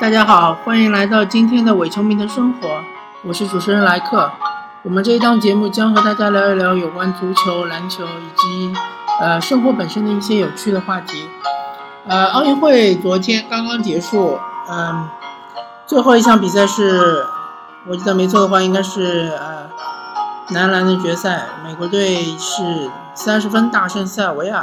大家好，欢迎来到今天的伪球迷的生活，我是主持人莱克。我们这一档节目将和大家聊一聊有关足球、篮球以及呃生活本身的一些有趣的话题。呃，奥运会昨天刚刚结束，嗯，最后一项比赛是，我记得没错的话，应该是呃男篮的决赛，美国队是三十分大胜塞尔维亚。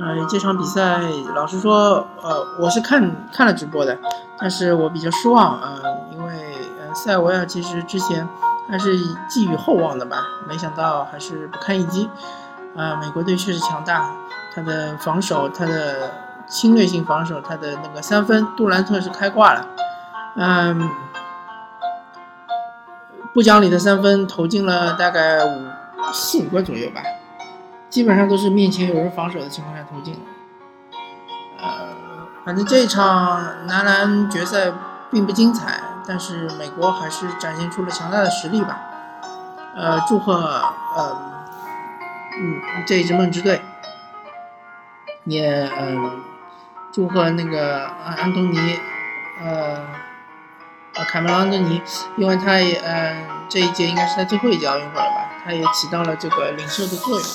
呃，这场比赛，老实说，呃，我是看看了直播的，但是我比较失望，呃，因为呃，塞尔维亚其实之前还是寄予厚望的吧，没想到还是不堪一击。呃，美国队确实强大，他的防守，他的侵略性防守，他的那个三分，杜兰特是开挂了，嗯，不讲理的三分投进了大概五四五个左右吧。基本上都是面前有人防守的情况下投进的。呃，反正这场男篮决赛并不精彩，但是美国还是展现出了强大的实力吧。呃，祝贺呃，嗯，这一支梦之队，也嗯，祝贺那个安东尼，呃，卡梅隆安东尼，因为他也嗯，这一届应该是他最后一届奥运会了吧，他也起到了这个领袖的作用。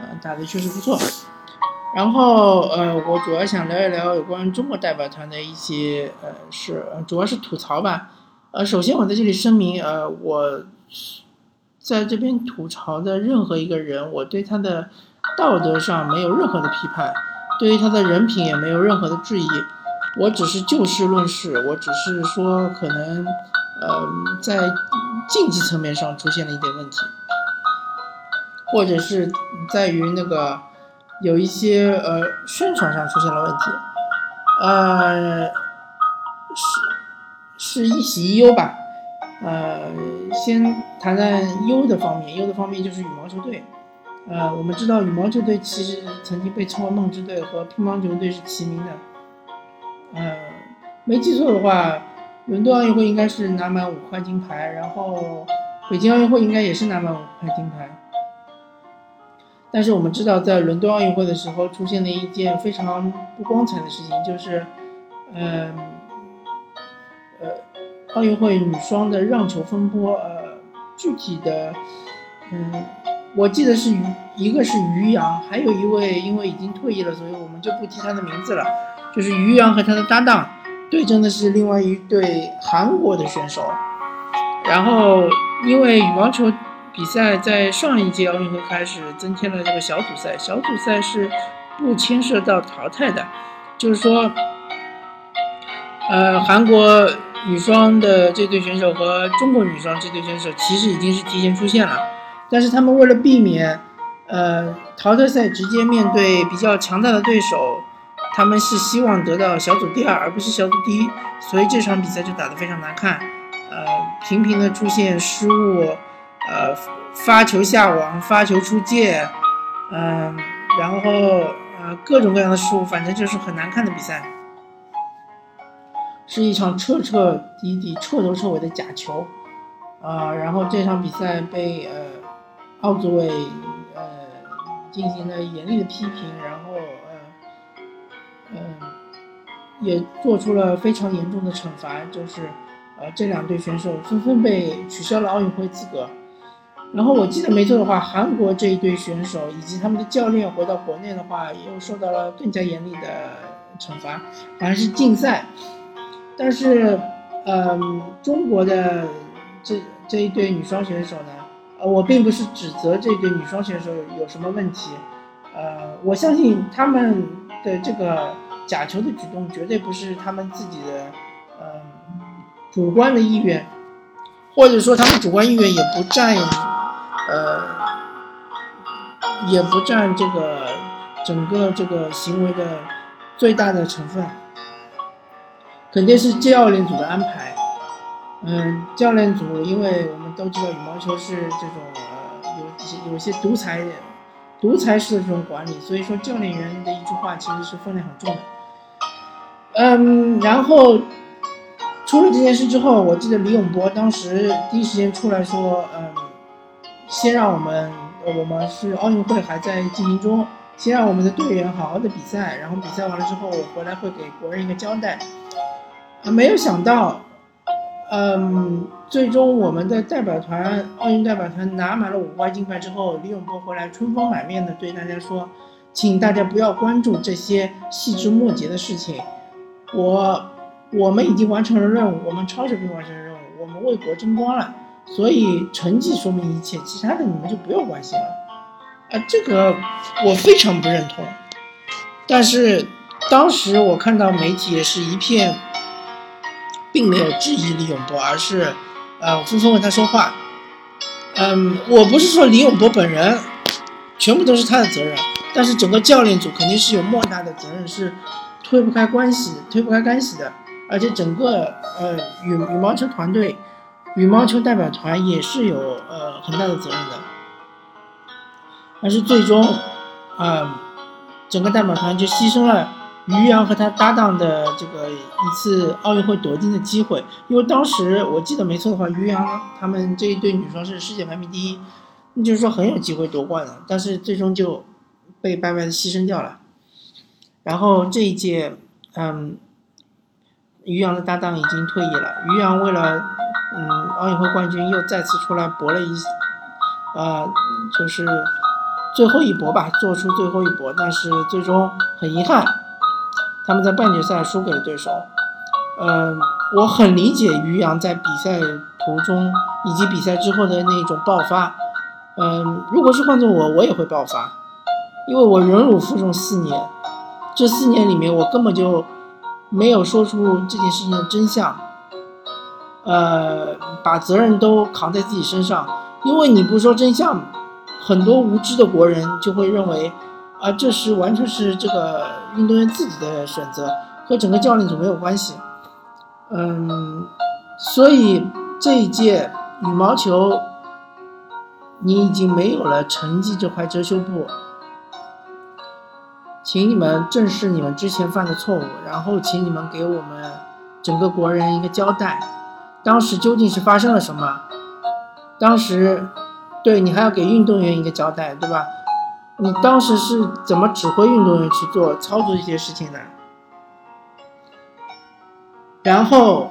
呃，打的确实不错。然后，呃，我主要想聊一聊有关中国代表团的一些呃事，主要是吐槽吧。呃，首先我在这里声明，呃，我在这边吐槽的任何一个人，我对他的道德上没有任何的批判，对于他的人品也没有任何的质疑。我只是就事论事，我只是说可能，呃，在竞技层面上出现了一点问题。或者是在于那个有一些呃宣传上出现了问题，呃是是一喜一忧吧，呃先谈谈忧的方面，忧的方面就是羽毛球队，呃我们知道羽毛球队其实曾经被称为梦之队和乒乓球队是齐名的，呃没记错的话，伦敦奥运会应该是拿满五块金牌，然后北京奥运会应该也是拿满五块金牌。但是我们知道，在伦敦奥运会的时候，出现了一件非常不光彩的事情，就是，嗯，呃，奥运会女双的让球风波，呃，具体的，嗯，我记得是于一个是于洋，还有一位因为已经退役了，所以我们就不提他的名字了，就是于洋和他的搭档对阵的是另外一对韩国的选手，然后因为羽毛球。比赛在上一届奥运会开始增添了这个小组赛，小组赛是不牵涉到淘汰的，就是说，呃，韩国女双的这对选手和中国女双这对选手其实已经是提前出现了，但是他们为了避免，呃，淘汰赛直接面对比较强大的对手，他们是希望得到小组第二而不是小组第一，所以这场比赛就打得非常难看，呃，频频的出现失误。呃，发球下网，发球出界，嗯，然后呃，各种各样的失误，反正就是很难看的比赛，是一场彻彻底底、彻头彻尾的假球，啊，然后这场比赛被呃奥组委呃进行了严厉的批评，然后呃嗯也做出了非常严重的惩罚，就是呃这两队选手纷纷被取消了奥运会资格。然后我记得没错的话，韩国这一队选手以及他们的教练回到国内的话，又受到了更加严厉的惩罚，好像是禁赛。但是，嗯，中国的这这一对女双选手呢，呃，我并不是指责这对女双选手有什么问题，呃，我相信他们的这个假球的举动绝对不是他们自己的，嗯，主观的意愿，或者说他们主观意愿也不占。呃，也不占这个整个这个行为的最大的成分，肯定是教练组的安排。嗯，教练组，因为我们都知道羽毛球是这种呃有有些独裁独裁式的这种管理，所以说教练员的一句话其实是分量很重的。嗯，然后出了这件事之后，我记得李永波当时第一时间出来说，嗯。先让我们，我们是奥运会还在进行中，先让我们的队员好好的比赛，然后比赛完了之后，我回来会给国人一个交代。啊，没有想到，嗯，最终我们的代表团奥运代表团拿满了五块金牌之后，李永波回来春风满面的对大家说，请大家不要关注这些细枝末节的事情，我我们已经完成了任务，我们超水平完成了任务，我们为国争光了，所以成绩说明一切，其他的你们就不用关心了。啊，这个我非常不认同，但是当时我看到媒体也是一片。并没有质疑李永波，而是，呃，纷纷为他说话。嗯，我不是说李永波本人全部都是他的责任，但是整个教练组肯定是有莫大的责任，是推不开关系、推不开干系的。而且整个呃羽羽毛球团队、羽毛球代表团也是有呃很大的责任的。但是最终，啊，整个代表团就牺牲了。于洋和他搭档的这个一次奥运会夺金的机会，因为当时我记得没错的话，于洋他们这一对女双是世界排名第一，那就是说很有机会夺冠的，但是最终就被白白的牺牲掉了。然后这一届，嗯，于洋的搭档已经退役了，于洋为了嗯奥运会冠军又再次出来搏了一，呃，就是最后一搏吧，做出最后一搏，但是最终很遗憾。他们在半决赛输给了对手，嗯，我很理解于洋在比赛途中以及比赛之后的那种爆发，嗯，如果是换做我，我也会爆发，因为我忍辱负重四年，这四年里面我根本就没有说出这件事情的真相，呃，把责任都扛在自己身上，因为你不说真相，很多无知的国人就会认为。啊，这是完全是这个运动员自己的选择，和整个教练组没有关系。嗯，所以这一届羽毛球，你已经没有了成绩这块遮羞布，请你们正视你们之前犯的错误，然后请你们给我们整个国人一个交代，当时究竟是发生了什么？当时，对你还要给运动员一个交代，对吧？你当时是怎么指挥运动员去做操作一些事情的？然后，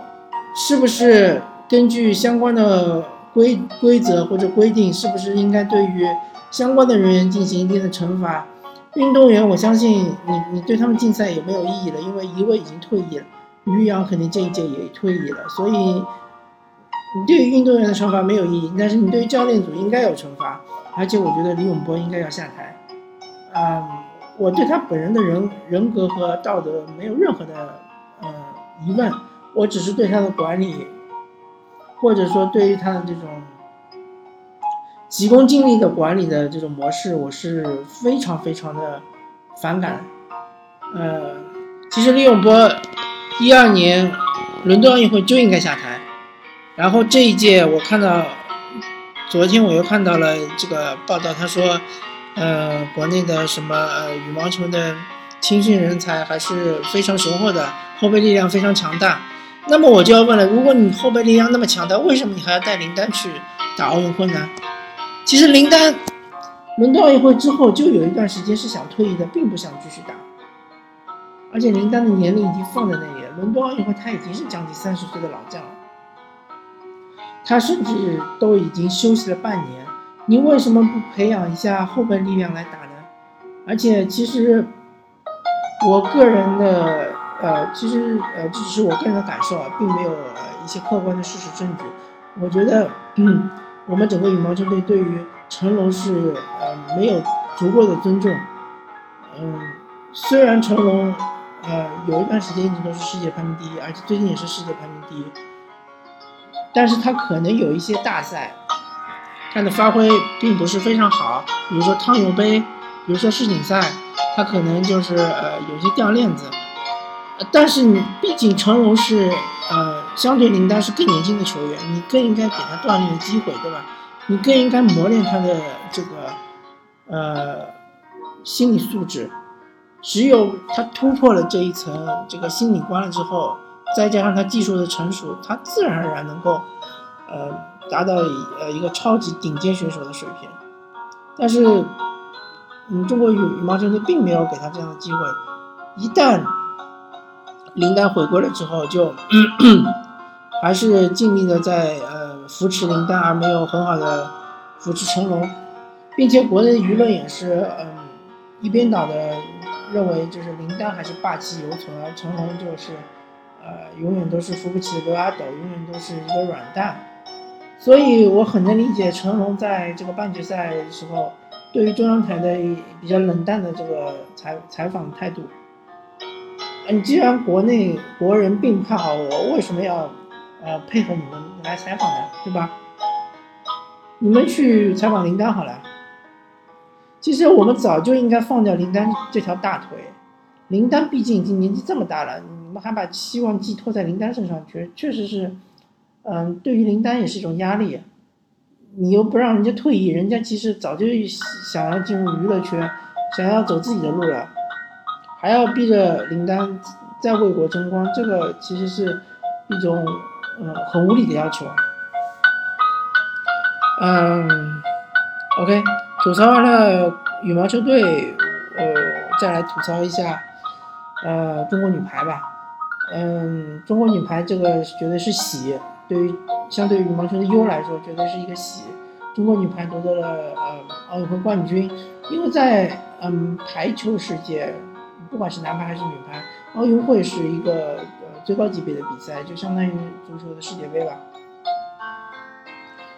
是不是根据相关的规规则或者规定，是不是应该对于相关的人员进行一定的惩罚？运动员，我相信你，你对他们竞赛也没有意义了，因为一位已经退役了，于洋肯定这一届也退役了，所以你对于运动员的惩罚没有意义，但是你对于教练组应该有惩罚，而且我觉得李永波应该要下台。嗯，我对他本人的人人格和道德没有任何的呃疑问，我只是对他的管理，或者说对于他的这种急功近利的管理的这种模式，我是非常非常的反感。呃，其实李永波一二年伦敦奥运会就应该下台，然后这一届我看到，昨天我又看到了这个报道，他说。呃，国内的什么呃羽毛球的青训人才还是非常雄厚的，后备力量非常强大。那么我就要问了，如果你后备力量那么强大，为什么你还要带林丹去打奥运会呢？其实林丹伦敦奥运会之后就有一段时间是想退役的，并不想继续打。而且林丹的年龄已经放在那里了，伦敦奥运会他已经是将近三十岁的老将了，他甚至都已经休息了半年。你为什么不培养一下后备力量来打呢？而且其实，我个人的呃，其实呃，这只是我个人的感受啊，并没有呃一些客观的事实证据。我觉得，嗯，我们整个羽毛球队对于成龙是呃没有足够的尊重。嗯，虽然成龙呃有一段时间一直都是世界排名第一，而且最近也是世界排名第一，但是他可能有一些大赛。他的发挥并不是非常好，比如说汤尤杯，比如说世锦赛，他可能就是呃有些掉链子。但是你毕竟成龙是呃相对林丹是更年轻的球员，你更应该给他锻炼的机会，对吧？你更应该磨练他的这个呃心理素质。只有他突破了这一层这个心理关了之后，再加上他技术的成熟，他自然而然能够呃。达到呃一个超级顶尖选手的水平，但是，嗯，中国羽羽毛球队并没有给他这样的机会。一旦林丹回归了之后，就还是尽力的在呃扶持林丹，而没有很好的扶持成龙，并且国内舆论也是嗯一边倒的认为就是林丹还是霸气犹存，而成龙就是呃永远都是扶不起的阿斗，永远都是一个软蛋。所以我很能理解成龙在这个半决赛的时候对于中央台的比较冷淡的这个采采访态度。你既然国内国人并不看好我，为什么要呃配合你们来采访呢？对吧？你们去采访林丹好了。其实我们早就应该放掉林丹这条大腿。林丹毕竟已经年纪这么大了，我们还把希望寄托在林丹身上，确确实是，嗯，对于林丹也是一种压力。你又不让人家退役，人家其实早就想要进入娱乐圈，想要走自己的路了。还要逼着林丹再为国争光，这个其实是一种嗯很无理的要求。嗯，OK，吐槽完了羽毛球队，呃，再来吐槽一下呃中国女排吧。嗯，中国女排这个绝对是喜，对于相对于羽毛球的优来说，绝对是一个喜。中国女排夺得了呃奥运会冠军，因为在嗯排球世界。不管是男排还是女排，奥运会是一个呃最高级别的比赛，就相当于足球的世界杯吧。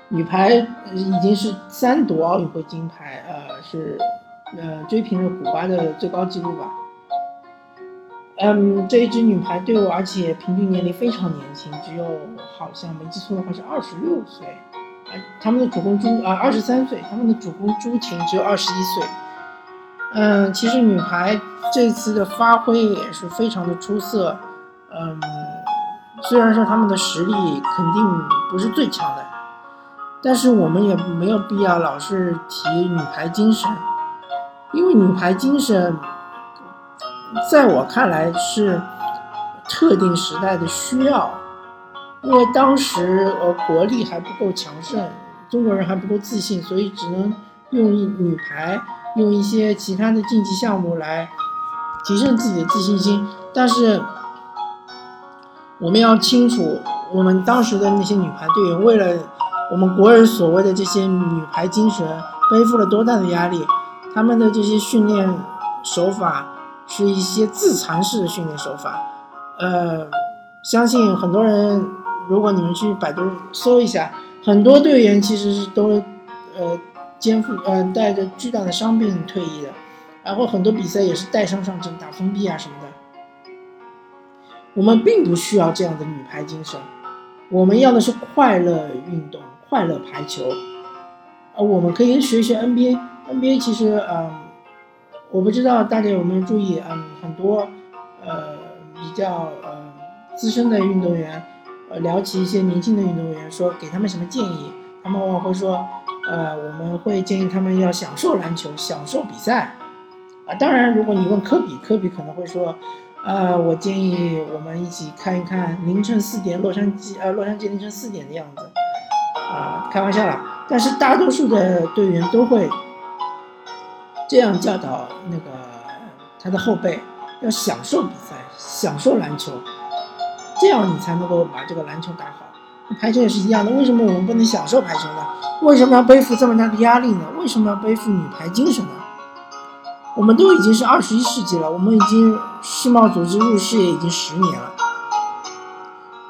女排已经是三夺奥运会金牌，呃，是呃追平了古巴的最高纪录吧。嗯，这一支女排队伍，而且平均年龄非常年轻，只有好像没记错的话是二十六岁。啊，他们的主攻朱啊二十三岁，他们的主攻朱婷只有二十一岁。嗯，其实女排这次的发挥也是非常的出色。嗯，虽然说他们的实力肯定不是最强的，但是我们也没有必要老是提女排精神，因为女排精神在我看来是特定时代的需要，因为当时呃国力还不够强盛，中国人还不够自信，所以只能用女排。用一些其他的竞技项目来提升自己的自信心，但是我们要清楚，我们当时的那些女排队员为了我们国人所谓的这些女排精神，背负了多大的压力。他们的这些训练手法是一些自残式的训练手法。呃，相信很多人，如果你们去百度搜一下，很多队员其实是都呃。肩负呃带着巨大的伤病退役的，然后很多比赛也是带伤上阵打封闭啊什么的。我们并不需要这样的女排精神，我们要的是快乐运动、快乐排球。呃，我们可以学学 NBA，NBA 其实嗯，我不知道大家有没有注意，嗯，很多呃比较呃资深的运动员，呃聊起一些年轻的运动员，说给他们什么建议，他们往往会说。呃，我们会建议他们要享受篮球，享受比赛，啊，当然，如果你问科比，科比可能会说，呃，我建议我们一起看一看凌晨四点洛杉矶，呃，洛杉矶凌晨四点的样子，啊，开玩笑啦。但是大多数的队员都会这样教导那个他的后辈，要享受比赛，享受篮球，这样你才能够把这个篮球打好。排球也是一样的，为什么我们不能享受排球呢？为什么要背负这么大的压力呢？为什么要背负女排精神呢？我们都已经是二十一世纪了，我们已经世贸组织入世也已经十年了，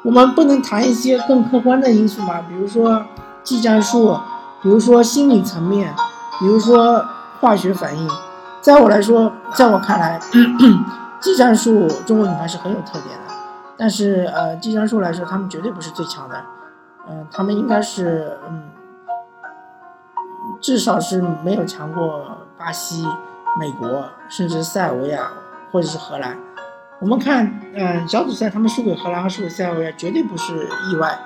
我们不能谈一些更客观的因素吗？比如说技战术，比如说心理层面，比如说化学反应。在我来说，在我看来，技战术中国女排是很有特点的，但是呃，技战术来说，他们绝对不是最强的，嗯，他们应该是嗯。至少是没有强过巴西、美国，甚至塞尔维亚或者是荷兰。我们看，嗯，小组赛他们输给荷兰和输给塞尔维亚绝对不是意外，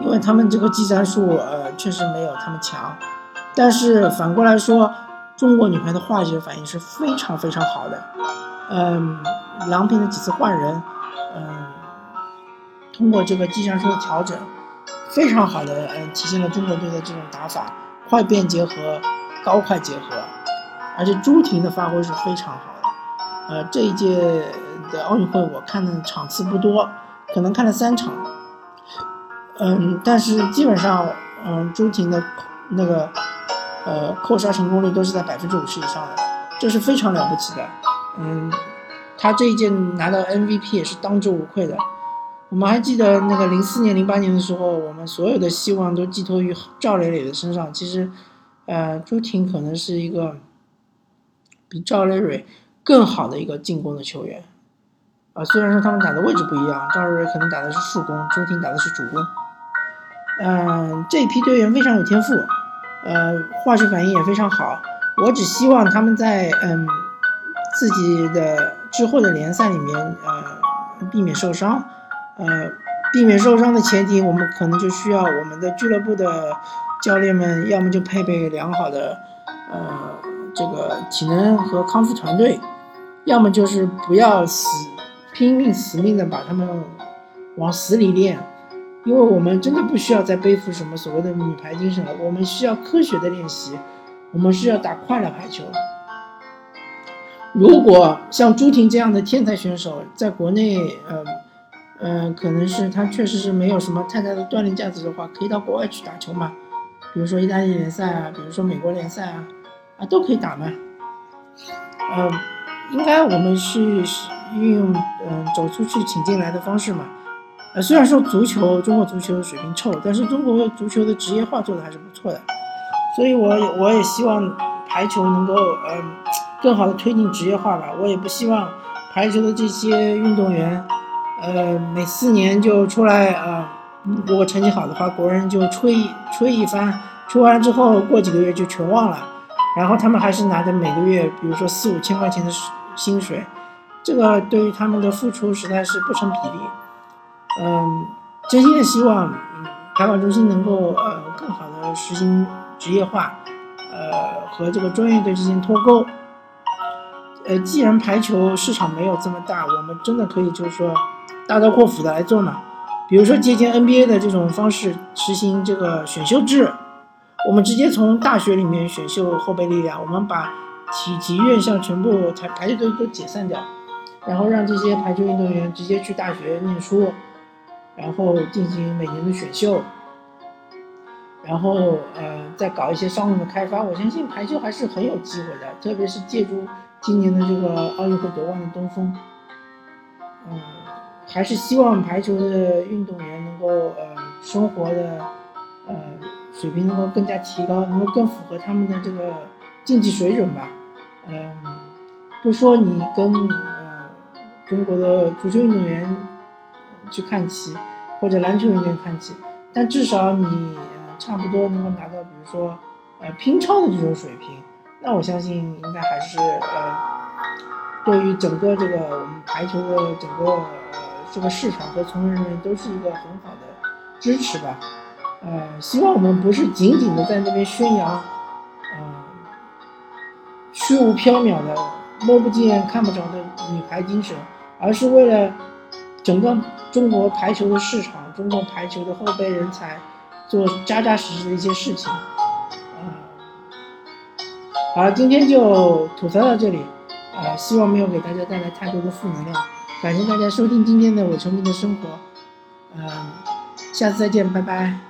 因为他们这个技战术，呃，确实没有他们强。但是反过来说，中国女排的化学反应是非常非常好的。嗯，郎平的几次换人，嗯，通过这个技战术的调整。非常好的，嗯，体现了中国队的这种打法，快变结合，高快结合，而且朱婷的发挥是非常好的，呃，这一届的奥运会我看的场次不多，可能看了三场。嗯，但是基本上，嗯，朱婷的那个呃扣杀成功率都是在百分之五十以上的，这是非常了不起的。嗯，他这一届拿到 MVP 也是当之无愧的。我们还记得那个零四年、零八年的时候，我们所有的希望都寄托于赵磊磊的身上。其实，呃，朱婷可能是一个比赵磊磊更好的一个进攻的球员。啊，虽然说他们打的位置不一样，赵磊磊可能打的是副攻，朱婷打的是主攻。嗯，这批队员非常有天赋，呃，化学反应也非常好。我只希望他们在嗯自己的之后的联赛里面，呃，避免受伤。呃，避免受伤的前提，我们可能就需要我们的俱乐部的教练们，要么就配备良好的呃这个体能和康复团队，要么就是不要死拼命死命的把他们往死里练。因为我们真的不需要再背负什么所谓的女排精神了，我们需要科学的练习，我们需要打快乐排球。如果像朱婷这样的天才选手在国内，呃，呃，可能是他确实是没有什么太大的锻炼价值的话，可以到国外去打球嘛，比如说意大利联赛啊，比如说美国联赛啊，啊都可以打嘛。呃，应该我们是运用嗯走出去请进来的方式嘛。呃，虽然说足球中国足球水平臭，但是中国足球的职业化做的还是不错的，所以我我也希望排球能够嗯更好的推进职业化吧。我也不希望排球的这些运动员，呃，每四年就出来呃，如果成绩好的话，国人就吹吹一番，吹完之后过几个月就全忘了，然后他们还是拿着每个月比如说四五千块钱的薪水，这个对于他们的付出实在是不成比例。嗯，真心的希望，嗯，排管中心能够呃更好的实行职业化，呃和这个专业队进行脱钩。呃，既然排球市场没有这么大，我们真的可以就是说大刀阔斧的来做嘛。比如说借鉴 NBA 的这种方式实行这个选秀制，我们直接从大学里面选秀后备力量，我们把体体院校全部排排球队都解散掉，然后让这些排球运动员直接去大学念书。然后进行每年的选秀，然后呃再搞一些商务的开发，我相信排球还是很有机会的，特别是借助今年的这个奥运会夺冠的东风，嗯，还是希望排球的运动员能够呃生活的呃水平能够更加提高，能够更符合他们的这个竞技水准吧，嗯，不说你跟呃中国的足球运动员。去看齐，或者篮球运动员看齐，但至少你差不多能够达到，比如说呃乒超的这种水平，那我相信应该还是呃对于整个这个我们排球的整个这个市场和从业人员都是一个很好的支持吧。呃，希望我们不是仅仅的在那边宣扬呃虚无缥缈的摸不见看不着的女排精神，而是为了。整个中国排球的市场，中国排球的后备人才，做扎扎实实的一些事情。啊，好了，今天就吐槽到这里，啊，希望没有给大家带来太多的负能量。感谢大家收听今天的《我球迷的生活》，嗯，下次再见，拜拜。